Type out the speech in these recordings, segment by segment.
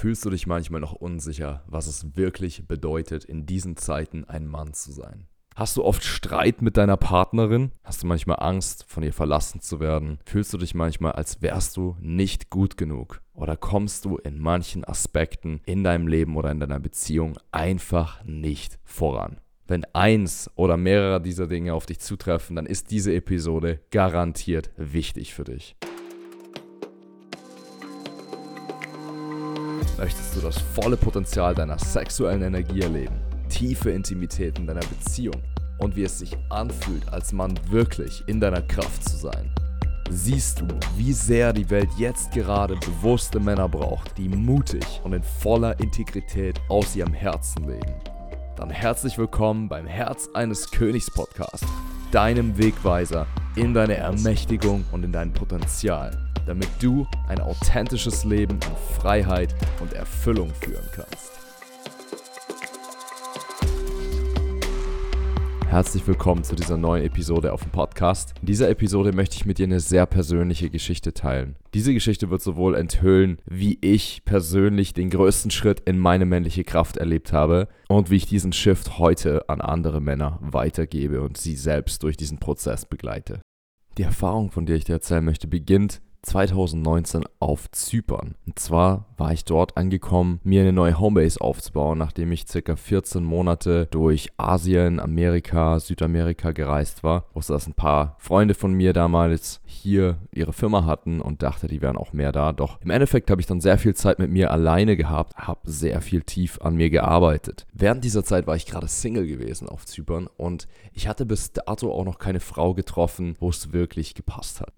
Fühlst du dich manchmal noch unsicher, was es wirklich bedeutet, in diesen Zeiten ein Mann zu sein? Hast du oft Streit mit deiner Partnerin? Hast du manchmal Angst, von ihr verlassen zu werden? Fühlst du dich manchmal, als wärst du nicht gut genug? Oder kommst du in manchen Aspekten in deinem Leben oder in deiner Beziehung einfach nicht voran? Wenn eins oder mehrere dieser Dinge auf dich zutreffen, dann ist diese Episode garantiert wichtig für dich. Möchtest du das volle Potenzial deiner sexuellen Energie erleben? Tiefe Intimität in deiner Beziehung und wie es sich anfühlt, als Mann wirklich in deiner Kraft zu sein? Siehst du, wie sehr die Welt jetzt gerade bewusste Männer braucht, die mutig und in voller Integrität aus ihrem Herzen leben? Dann herzlich willkommen beim Herz eines Königs Podcast, deinem Wegweiser in deine Ermächtigung und in dein Potenzial damit du ein authentisches Leben in Freiheit und Erfüllung führen kannst. Herzlich willkommen zu dieser neuen Episode auf dem Podcast. In dieser Episode möchte ich mit dir eine sehr persönliche Geschichte teilen. Diese Geschichte wird sowohl enthüllen, wie ich persönlich den größten Schritt in meine männliche Kraft erlebt habe und wie ich diesen Shift heute an andere Männer weitergebe und sie selbst durch diesen Prozess begleite. Die Erfahrung, von der ich dir erzählen möchte, beginnt 2019 auf Zypern. Und zwar war ich dort angekommen, mir eine neue Homebase aufzubauen, nachdem ich circa 14 Monate durch Asien, Amerika, Südamerika gereist war. Wusste, dass ein paar Freunde von mir damals hier ihre Firma hatten und dachte, die wären auch mehr da. Doch im Endeffekt habe ich dann sehr viel Zeit mit mir alleine gehabt, habe sehr viel tief an mir gearbeitet. Während dieser Zeit war ich gerade Single gewesen auf Zypern und ich hatte bis dato auch noch keine Frau getroffen, wo es wirklich gepasst hat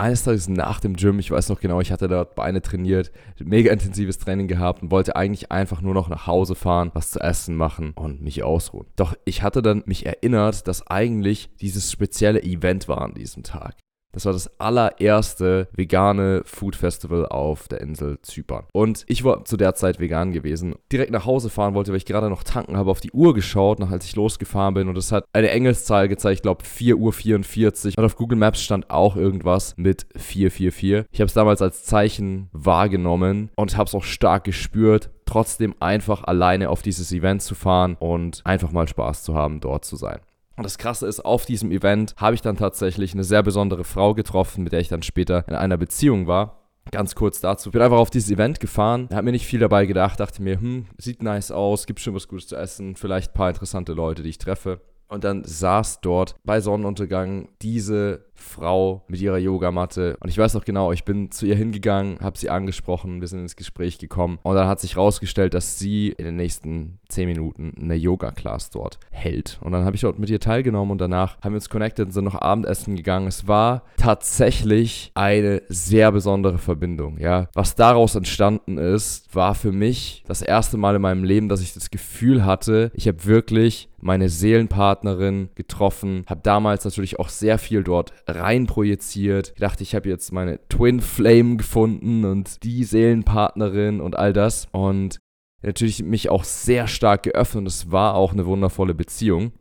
eines Tages nach dem Gym, ich weiß noch genau, ich hatte dort Beine trainiert, mega intensives Training gehabt und wollte eigentlich einfach nur noch nach Hause fahren, was zu essen machen und mich ausruhen. Doch ich hatte dann mich erinnert, dass eigentlich dieses spezielle Event war an diesem Tag. Das war das allererste vegane Food Festival auf der Insel Zypern. Und ich war zu der Zeit vegan gewesen. Direkt nach Hause fahren wollte, weil ich gerade noch tanken habe, auf die Uhr geschaut, nach als ich losgefahren bin. Und es hat eine Engelszahl gezeigt, ich glaube 4.44 Uhr. Und auf Google Maps stand auch irgendwas mit 444. Ich habe es damals als Zeichen wahrgenommen und habe es auch stark gespürt trotzdem einfach alleine auf dieses Event zu fahren und einfach mal Spaß zu haben, dort zu sein. Und das Krasse ist, auf diesem Event habe ich dann tatsächlich eine sehr besondere Frau getroffen, mit der ich dann später in einer Beziehung war. Ganz kurz dazu. Ich bin einfach auf dieses Event gefahren, habe mir nicht viel dabei gedacht, dachte mir, hm, sieht nice aus, gibt schon was Gutes zu essen, vielleicht ein paar interessante Leute, die ich treffe. Und dann saß dort bei Sonnenuntergang diese Frau mit ihrer Yogamatte. Und ich weiß noch genau, ich bin zu ihr hingegangen, habe sie angesprochen, wir sind ins Gespräch gekommen. Und dann hat sich herausgestellt, dass sie in den nächsten 10 Minuten eine Yoga-Class dort hält. Und dann habe ich dort mit ihr teilgenommen und danach haben wir uns connected und sind noch Abendessen gegangen. Es war tatsächlich eine sehr besondere Verbindung. Ja, was daraus entstanden ist, war für mich das erste Mal in meinem Leben, dass ich das Gefühl hatte, ich habe wirklich meine Seelenpartnerin getroffen, habe damals natürlich auch sehr viel dort rein projiziert. Ich dachte, ich habe jetzt meine Twin Flame gefunden und die Seelenpartnerin und all das. Und natürlich mich auch sehr stark geöffnet. Es war auch eine wundervolle Beziehung.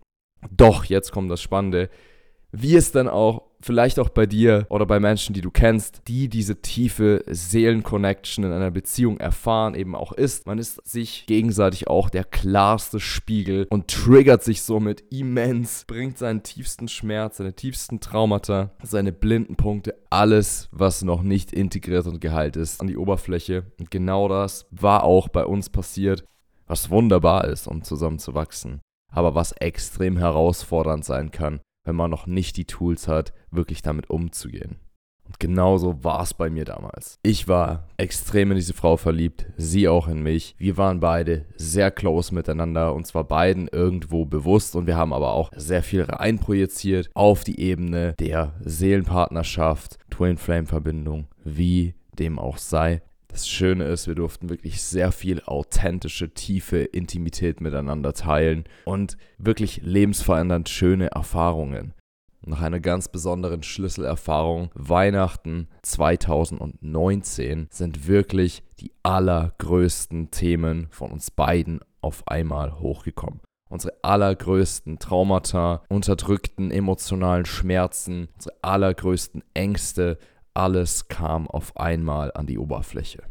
Doch, jetzt kommt das Spannende. Wie es dann auch vielleicht auch bei dir oder bei Menschen, die du kennst, die diese tiefe Seelenconnection in einer Beziehung erfahren, eben auch ist. Man ist sich gegenseitig auch der klarste Spiegel und triggert sich somit immens, bringt seinen tiefsten Schmerz, seine tiefsten Traumata, seine blinden Punkte, alles, was noch nicht integriert und geheilt ist, an die Oberfläche. Und genau das war auch bei uns passiert, was wunderbar ist, um zusammen zu wachsen. Aber was extrem herausfordernd sein kann, wenn man noch nicht die Tools hat, wirklich damit umzugehen. Und genauso war es bei mir damals. Ich war extrem in diese Frau verliebt, sie auch in mich. Wir waren beide sehr close miteinander, und zwar beiden irgendwo bewusst und wir haben aber auch sehr viel reinprojiziert auf die Ebene der Seelenpartnerschaft, Twin Flame Verbindung, wie dem auch sei. Das Schöne ist, wir durften wirklich sehr viel authentische, tiefe Intimität miteinander teilen und wirklich lebensverändernd schöne Erfahrungen. Nach einer ganz besonderen Schlüsselerfahrung, Weihnachten 2019, sind wirklich die allergrößten Themen von uns beiden auf einmal hochgekommen. Unsere allergrößten Traumata, unterdrückten emotionalen Schmerzen, unsere allergrößten Ängste, alles kam auf einmal an die Oberfläche.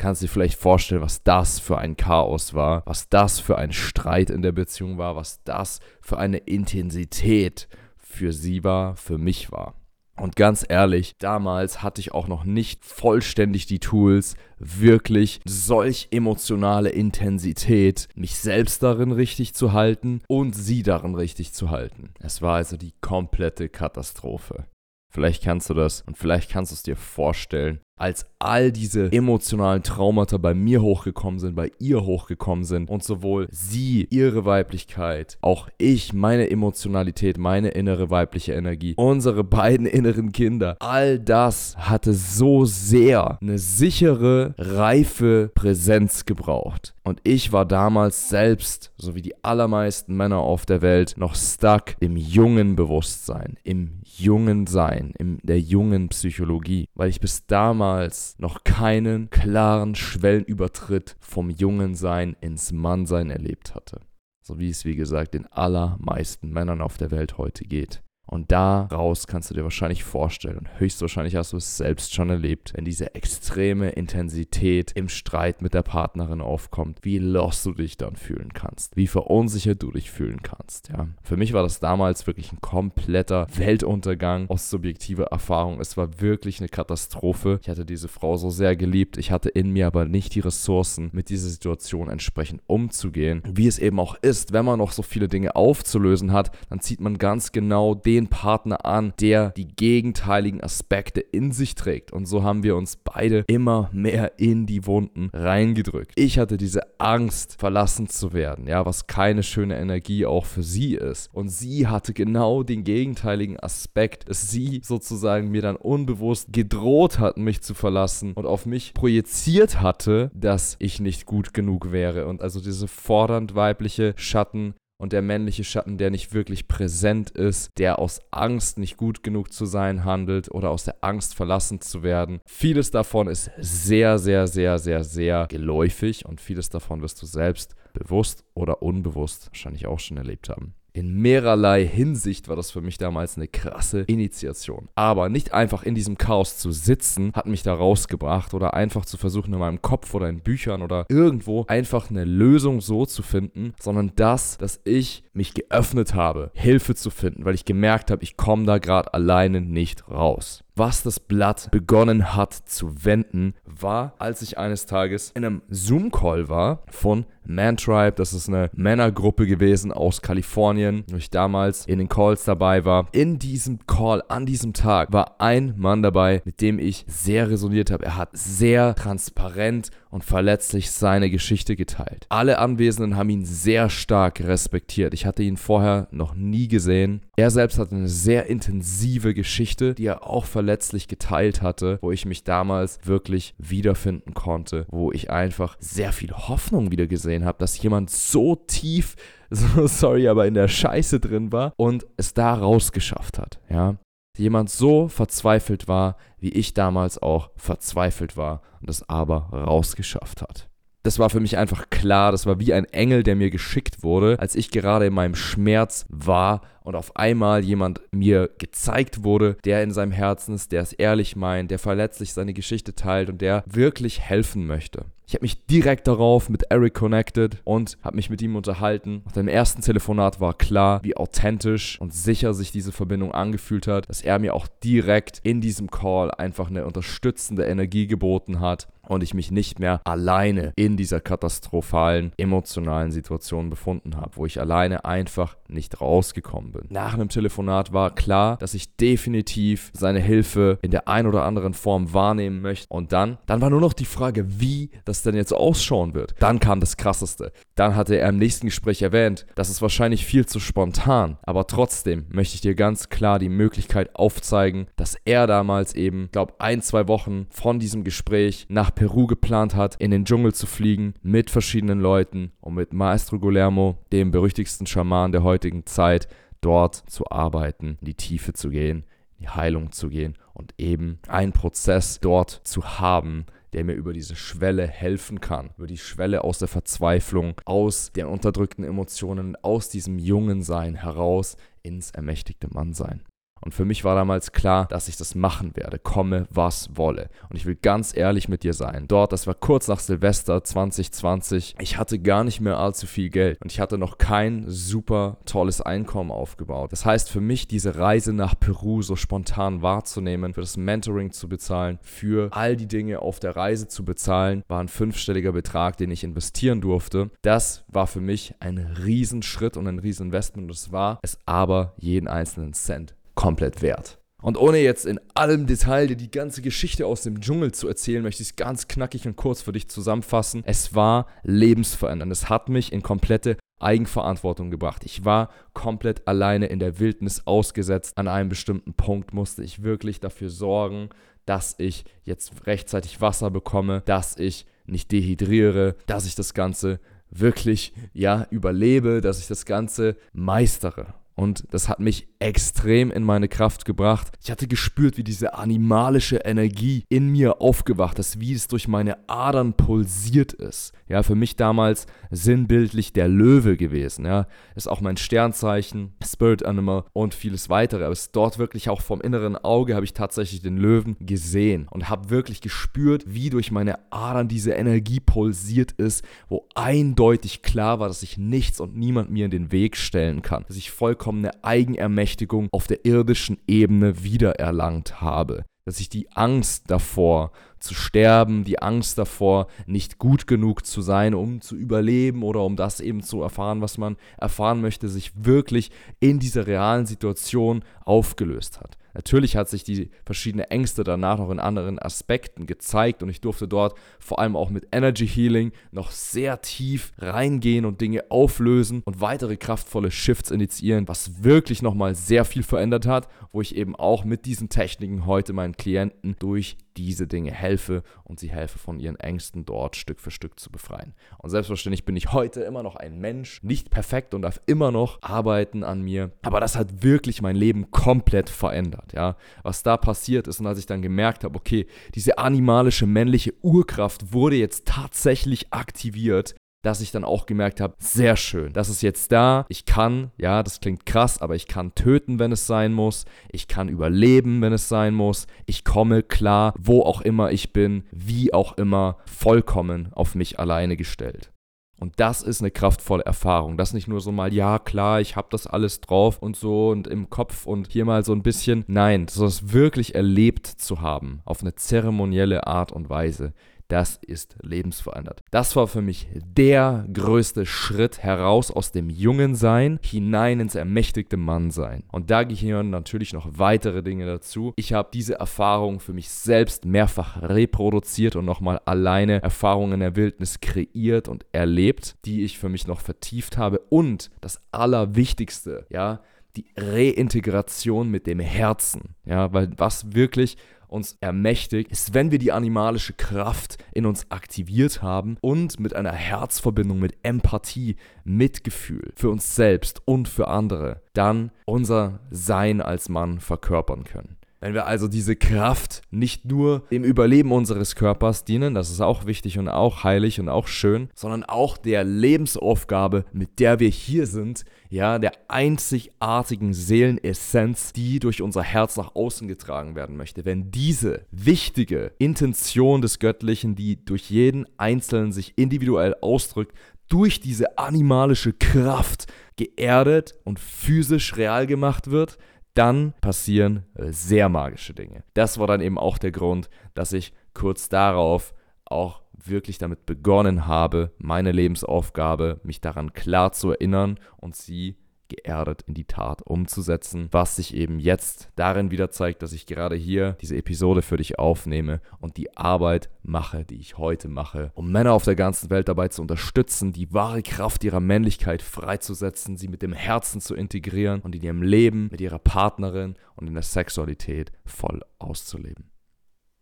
kannst dir vielleicht vorstellen, was das für ein Chaos war, was das für ein Streit in der Beziehung war, was das für eine Intensität für sie war, für mich war. Und ganz ehrlich, damals hatte ich auch noch nicht vollständig die Tools, wirklich solch emotionale Intensität, mich selbst darin richtig zu halten und sie darin richtig zu halten. Es war also die komplette Katastrophe. Vielleicht kannst du das und vielleicht kannst du es dir vorstellen, als all diese emotionalen Traumata bei mir hochgekommen sind, bei ihr hochgekommen sind und sowohl sie, ihre Weiblichkeit, auch ich, meine Emotionalität, meine innere weibliche Energie, unsere beiden inneren Kinder, all das hatte so sehr eine sichere, reife Präsenz gebraucht. Und ich war damals selbst, so wie die allermeisten Männer auf der Welt, noch stuck im jungen Bewusstsein, im jungen Sein, in der jungen Psychologie, weil ich bis damals damals noch keinen klaren Schwellenübertritt vom Jungensein ins Mannsein erlebt hatte. So wie es, wie gesagt, den allermeisten Männern auf der Welt heute geht. Und daraus kannst du dir wahrscheinlich vorstellen und höchstwahrscheinlich hast du es selbst schon erlebt, wenn diese extreme Intensität im Streit mit der Partnerin aufkommt, wie lost du dich dann fühlen kannst, wie verunsichert du dich fühlen kannst. Ja. Für mich war das damals wirklich ein kompletter Weltuntergang aus subjektiver Erfahrung. Es war wirklich eine Katastrophe. Ich hatte diese Frau so sehr geliebt, ich hatte in mir aber nicht die Ressourcen, mit dieser Situation entsprechend umzugehen. Wie es eben auch ist, wenn man noch so viele Dinge aufzulösen hat, dann zieht man ganz genau den den Partner an, der die gegenteiligen Aspekte in sich trägt. Und so haben wir uns beide immer mehr in die Wunden reingedrückt. Ich hatte diese Angst, verlassen zu werden, ja, was keine schöne Energie auch für sie ist. Und sie hatte genau den gegenteiligen Aspekt, dass sie sozusagen mir dann unbewusst gedroht hat, mich zu verlassen und auf mich projiziert hatte, dass ich nicht gut genug wäre. Und also diese fordernd weibliche Schatten und der männliche Schatten, der nicht wirklich präsent ist, der aus Angst nicht gut genug zu sein handelt oder aus der Angst verlassen zu werden. Vieles davon ist sehr, sehr, sehr, sehr, sehr geläufig und vieles davon wirst du selbst bewusst oder unbewusst wahrscheinlich auch schon erlebt haben. In mehrerlei Hinsicht war das für mich damals eine krasse Initiation. Aber nicht einfach in diesem Chaos zu sitzen, hat mich da rausgebracht oder einfach zu versuchen, in meinem Kopf oder in Büchern oder irgendwo einfach eine Lösung so zu finden, sondern das, dass ich mich geöffnet habe, Hilfe zu finden, weil ich gemerkt habe, ich komme da gerade alleine nicht raus was das Blatt begonnen hat zu wenden, war, als ich eines Tages in einem Zoom-Call war von Mantribe. Das ist eine Männergruppe gewesen aus Kalifornien, wo ich damals in den Calls dabei war. In diesem Call an diesem Tag war ein Mann dabei, mit dem ich sehr resoniert habe. Er hat sehr transparent und verletzlich seine Geschichte geteilt. Alle Anwesenden haben ihn sehr stark respektiert. Ich hatte ihn vorher noch nie gesehen. Er selbst hat eine sehr intensive Geschichte, die er auch verletzlich geteilt hatte, wo ich mich damals wirklich wiederfinden konnte, wo ich einfach sehr viel Hoffnung wieder gesehen habe, dass jemand so tief so sorry, aber in der Scheiße drin war und es da rausgeschafft hat, ja jemand so verzweifelt war, wie ich damals auch verzweifelt war und es aber rausgeschafft hat. Das war für mich einfach klar, das war wie ein Engel, der mir geschickt wurde, als ich gerade in meinem Schmerz war und auf einmal jemand mir gezeigt wurde, der in seinem Herzen ist, der es ehrlich meint, der verletzlich seine Geschichte teilt und der wirklich helfen möchte. Ich habe mich direkt darauf mit Eric connected und habe mich mit ihm unterhalten. Nach dem ersten Telefonat war klar, wie authentisch und sicher sich diese Verbindung angefühlt hat, dass er mir auch direkt in diesem Call einfach eine unterstützende Energie geboten hat und ich mich nicht mehr alleine in dieser katastrophalen emotionalen Situation befunden habe, wo ich alleine einfach nicht rausgekommen bin. Nach einem Telefonat war klar, dass ich definitiv seine Hilfe in der ein oder anderen Form wahrnehmen möchte und dann, dann war nur noch die Frage, wie das denn jetzt ausschauen wird. Dann kam das krasseste. Dann hatte er im nächsten Gespräch erwähnt, das ist wahrscheinlich viel zu spontan, aber trotzdem möchte ich dir ganz klar die Möglichkeit aufzeigen, dass er damals eben, glaube ein, zwei Wochen von diesem Gespräch nach Peru geplant hat, in den Dschungel zu fliegen mit verschiedenen Leuten und mit Maestro Guillermo, dem berüchtigsten Schaman der heutigen Zeit, dort zu arbeiten, in die Tiefe zu gehen, in die Heilung zu gehen und eben einen Prozess dort zu haben, der mir über diese Schwelle helfen kann, über die Schwelle aus der Verzweiflung, aus den unterdrückten Emotionen, aus diesem jungen Sein heraus ins ermächtigte Mannsein. Und für mich war damals klar, dass ich das machen werde, komme was wolle. Und ich will ganz ehrlich mit dir sein. Dort, das war kurz nach Silvester 2020, ich hatte gar nicht mehr allzu viel Geld und ich hatte noch kein super tolles Einkommen aufgebaut. Das heißt für mich, diese Reise nach Peru so spontan wahrzunehmen, für das Mentoring zu bezahlen, für all die Dinge auf der Reise zu bezahlen, war ein fünfstelliger Betrag, den ich investieren durfte. Das war für mich ein Riesenschritt und ein Rieseninvestment. Das war es aber jeden einzelnen Cent komplett wert. Und ohne jetzt in allem Detail dir die ganze Geschichte aus dem Dschungel zu erzählen, möchte ich es ganz knackig und kurz für dich zusammenfassen. Es war lebensverändernd. Es hat mich in komplette Eigenverantwortung gebracht. Ich war komplett alleine in der Wildnis ausgesetzt. An einem bestimmten Punkt musste ich wirklich dafür sorgen, dass ich jetzt rechtzeitig Wasser bekomme, dass ich nicht dehydriere, dass ich das Ganze wirklich ja überlebe, dass ich das Ganze meistere. Und das hat mich extrem in meine Kraft gebracht. Ich hatte gespürt, wie diese animalische Energie in mir aufgewacht ist, wie es durch meine Adern pulsiert ist. Ja, für mich damals sinnbildlich der Löwe gewesen. Ja, ist auch mein Sternzeichen, Spirit Animal und vieles weitere. Aber es ist dort wirklich auch vom inneren Auge habe ich tatsächlich den Löwen gesehen und habe wirklich gespürt, wie durch meine Adern diese Energie pulsiert ist, wo eindeutig klar war, dass ich nichts und niemand mir in den Weg stellen kann, dass ich vollkommene Eigenermächtigung Ermächtigung auf der irdischen Ebene wiedererlangt habe. Dass ich die Angst davor zu sterben, die Angst davor, nicht gut genug zu sein, um zu überleben oder um das eben zu erfahren, was man erfahren möchte, sich wirklich in dieser realen Situation aufgelöst hat. Natürlich hat sich die verschiedenen Ängste danach noch in anderen Aspekten gezeigt und ich durfte dort vor allem auch mit Energy Healing noch sehr tief reingehen und Dinge auflösen und weitere kraftvolle Shifts initiieren, was wirklich nochmal sehr viel verändert hat, wo ich eben auch mit diesen Techniken heute meinen Klienten durch diese Dinge helfe und sie helfe von ihren Ängsten dort Stück für Stück zu befreien. Und selbstverständlich bin ich heute immer noch ein Mensch, nicht perfekt und darf immer noch arbeiten an mir, aber das hat wirklich mein Leben komplett verändert, ja. Was da passiert ist und als ich dann gemerkt habe, okay, diese animalische männliche Urkraft wurde jetzt tatsächlich aktiviert, dass ich dann auch gemerkt habe, sehr schön, das ist jetzt da, ich kann, ja, das klingt krass, aber ich kann töten, wenn es sein muss, ich kann überleben, wenn es sein muss, ich komme klar, wo auch immer ich bin, wie auch immer, vollkommen auf mich alleine gestellt. Und das ist eine kraftvolle Erfahrung. Das nicht nur so mal, ja klar, ich habe das alles drauf und so und im Kopf und hier mal so ein bisschen. Nein, das wirklich erlebt zu haben, auf eine zeremonielle Art und Weise, das ist lebensverändert. Das war für mich der größte Schritt heraus aus dem jungen Sein hinein ins ermächtigte Mannsein. Und da gehören natürlich noch weitere Dinge dazu. Ich habe diese Erfahrung für mich selbst mehrfach reproduziert und nochmal alleine Erfahrungen in der Wildnis kreiert und erlebt, die ich für mich noch vertieft habe. Und das Allerwichtigste, ja, die Reintegration mit dem Herzen. Ja, weil was wirklich uns ermächtigt, ist, wenn wir die animalische Kraft in uns aktiviert haben und mit einer Herzverbindung, mit Empathie, Mitgefühl für uns selbst und für andere, dann unser Sein als Mann verkörpern können. Wenn wir also diese Kraft nicht nur dem Überleben unseres Körpers dienen, das ist auch wichtig und auch heilig und auch schön, sondern auch der Lebensaufgabe, mit der wir hier sind, ja, der einzigartigen Seelenessenz, die durch unser Herz nach außen getragen werden möchte. Wenn diese wichtige Intention des Göttlichen, die durch jeden Einzelnen sich individuell ausdrückt, durch diese animalische Kraft geerdet und physisch real gemacht wird, dann passieren sehr magische Dinge. Das war dann eben auch der Grund, dass ich kurz darauf auch wirklich damit begonnen habe, meine Lebensaufgabe, mich daran klar zu erinnern und sie geerdet in die Tat umzusetzen, was sich eben jetzt darin wieder zeigt, dass ich gerade hier diese Episode für dich aufnehme und die Arbeit mache, die ich heute mache, um Männer auf der ganzen Welt dabei zu unterstützen, die wahre Kraft ihrer Männlichkeit freizusetzen, sie mit dem Herzen zu integrieren und in ihrem Leben mit ihrer Partnerin und in der Sexualität voll auszuleben.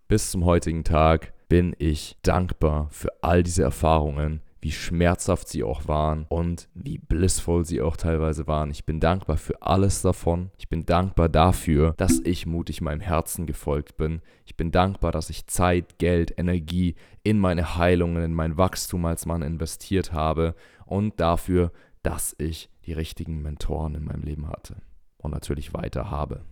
Bis zum heutigen Tag bin ich dankbar für all diese Erfahrungen, wie schmerzhaft sie auch waren und wie blissvoll sie auch teilweise waren. Ich bin dankbar für alles davon. Ich bin dankbar dafür, dass ich mutig meinem Herzen gefolgt bin. Ich bin dankbar, dass ich Zeit, Geld, Energie in meine Heilungen, in mein Wachstum als Mann investiert habe und dafür, dass ich die richtigen Mentoren in meinem Leben hatte und natürlich weiter habe.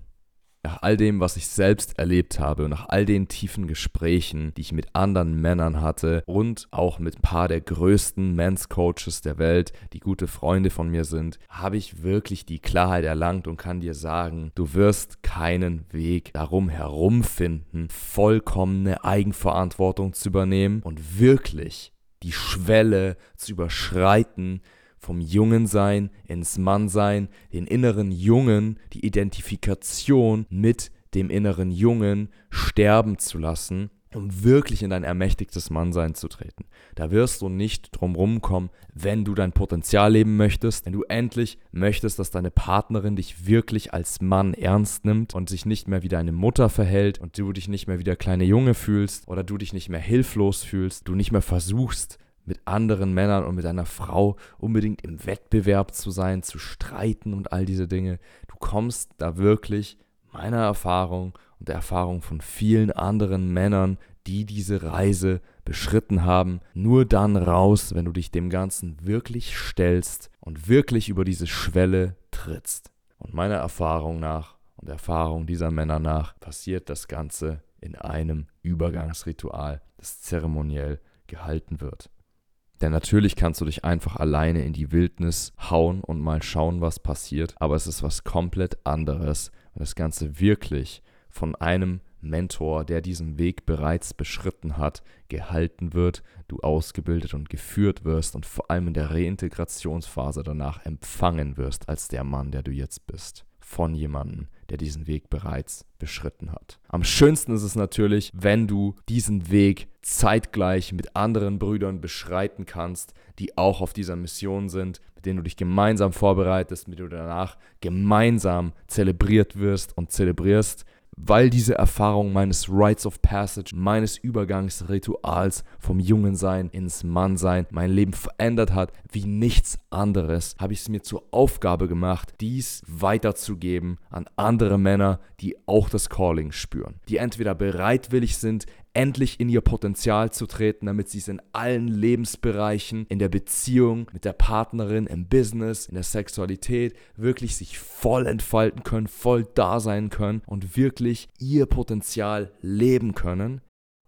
Nach all dem, was ich selbst erlebt habe und nach all den tiefen Gesprächen, die ich mit anderen Männern hatte und auch mit ein paar der größten Men's Coaches der Welt, die gute Freunde von mir sind, habe ich wirklich die Klarheit erlangt und kann dir sagen, du wirst keinen Weg darum herumfinden, vollkommene Eigenverantwortung zu übernehmen und wirklich die Schwelle zu überschreiten, vom Jungensein ins Mannsein, den inneren Jungen, die Identifikation mit dem inneren Jungen sterben zu lassen, um wirklich in dein ermächtigtes Mannsein zu treten. Da wirst du nicht drum rumkommen, wenn du dein Potenzial leben möchtest, wenn du endlich möchtest, dass deine Partnerin dich wirklich als Mann ernst nimmt und sich nicht mehr wie deine Mutter verhält und du dich nicht mehr wie der kleine Junge fühlst oder du dich nicht mehr hilflos fühlst, du nicht mehr versuchst, mit anderen Männern und mit einer Frau unbedingt im Wettbewerb zu sein, zu streiten und all diese Dinge. Du kommst da wirklich meiner Erfahrung und der Erfahrung von vielen anderen Männern, die diese Reise beschritten haben, nur dann raus, wenn du dich dem Ganzen wirklich stellst und wirklich über diese Schwelle trittst. Und meiner Erfahrung nach und der Erfahrung dieser Männer nach passiert das Ganze in einem Übergangsritual, das zeremoniell gehalten wird. Denn natürlich kannst du dich einfach alleine in die Wildnis hauen und mal schauen, was passiert. Aber es ist was komplett anderes, wenn das Ganze wirklich von einem Mentor, der diesen Weg bereits beschritten hat, gehalten wird, du ausgebildet und geführt wirst und vor allem in der Reintegrationsphase danach empfangen wirst als der Mann, der du jetzt bist von jemandem, der diesen Weg bereits beschritten hat. Am schönsten ist es natürlich, wenn du diesen Weg zeitgleich mit anderen Brüdern beschreiten kannst, die auch auf dieser Mission sind, mit denen du dich gemeinsam vorbereitest, mit denen du danach gemeinsam zelebriert wirst und zelebrierst weil diese Erfahrung meines Rites of Passage, meines Übergangsrituals vom Jungensein ins Mannsein mein Leben verändert hat, wie nichts anderes, habe ich es mir zur Aufgabe gemacht, dies weiterzugeben an andere Männer, die auch das Calling spüren, die entweder bereitwillig sind, endlich in ihr Potenzial zu treten, damit sie es in allen Lebensbereichen, in der Beziehung, mit der Partnerin, im Business, in der Sexualität wirklich sich voll entfalten können, voll da sein können und wirklich ihr Potenzial leben können.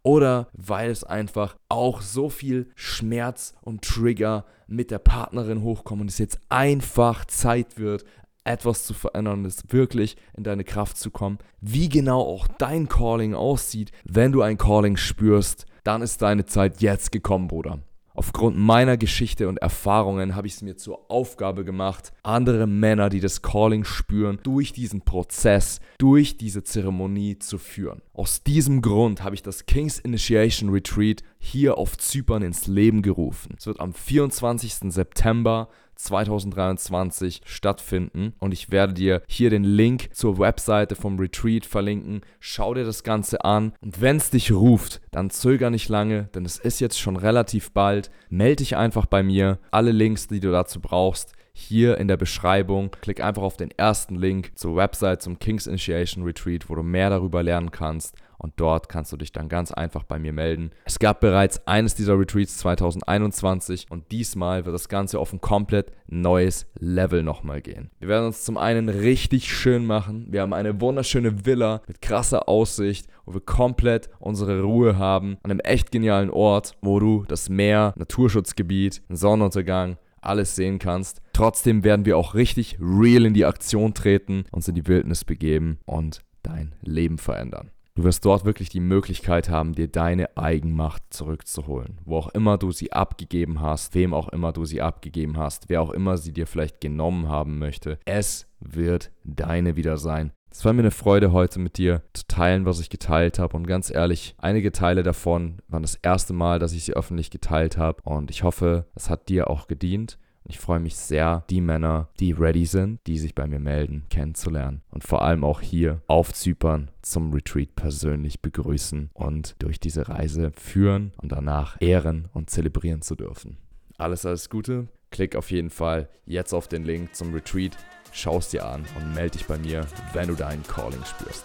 Oder weil es einfach auch so viel Schmerz und Trigger mit der Partnerin hochkommen und es jetzt einfach Zeit wird, etwas zu verändern es wirklich in deine Kraft zu kommen. Wie genau auch dein Calling aussieht, wenn du ein Calling spürst, dann ist deine Zeit jetzt gekommen, Bruder. Aufgrund meiner Geschichte und Erfahrungen habe ich es mir zur Aufgabe gemacht, andere Männer, die das Calling spüren, durch diesen Prozess, durch diese Zeremonie zu führen. Aus diesem Grund habe ich das King's Initiation Retreat hier auf Zypern ins Leben gerufen. Es wird am 24. September 2023 stattfinden. Und ich werde dir hier den Link zur Webseite vom Retreat verlinken. Schau dir das Ganze an. Und wenn es dich ruft, dann zöger nicht lange, denn es ist jetzt schon relativ bald. Melde dich einfach bei mir. Alle Links, die du dazu brauchst, hier in der Beschreibung. Klick einfach auf den ersten Link zur Website zum King's Initiation Retreat, wo du mehr darüber lernen kannst und dort kannst du dich dann ganz einfach bei mir melden. Es gab bereits eines dieser Retreats 2021 und diesmal wird das Ganze auf ein komplett neues Level nochmal gehen. Wir werden uns zum einen richtig schön machen. Wir haben eine wunderschöne Villa mit krasser Aussicht, wo wir komplett unsere Ruhe haben, an einem echt genialen Ort, wo du das Meer, Naturschutzgebiet, Sonnenuntergang, alles sehen kannst. Trotzdem werden wir auch richtig real in die Aktion treten, uns in die Wildnis begeben und dein Leben verändern. Du wirst dort wirklich die Möglichkeit haben, dir deine Eigenmacht zurückzuholen. Wo auch immer du sie abgegeben hast, wem auch immer du sie abgegeben hast, wer auch immer sie dir vielleicht genommen haben möchte. Es wird deine wieder sein. Es war mir eine Freude, heute mit dir zu teilen, was ich geteilt habe. Und ganz ehrlich, einige Teile davon waren das erste Mal, dass ich sie öffentlich geteilt habe. Und ich hoffe, es hat dir auch gedient. Ich freue mich sehr, die Männer, die ready sind, die sich bei mir melden, kennenzulernen und vor allem auch hier auf Zypern zum Retreat persönlich begrüßen und durch diese Reise führen und danach ehren und zelebrieren zu dürfen. Alles, alles Gute. Klick auf jeden Fall jetzt auf den Link zum Retreat, schau es dir an und melde dich bei mir, wenn du deinen Calling spürst.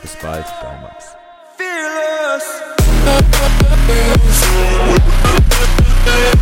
Bis bald, dein Max. Fearless. Yeah.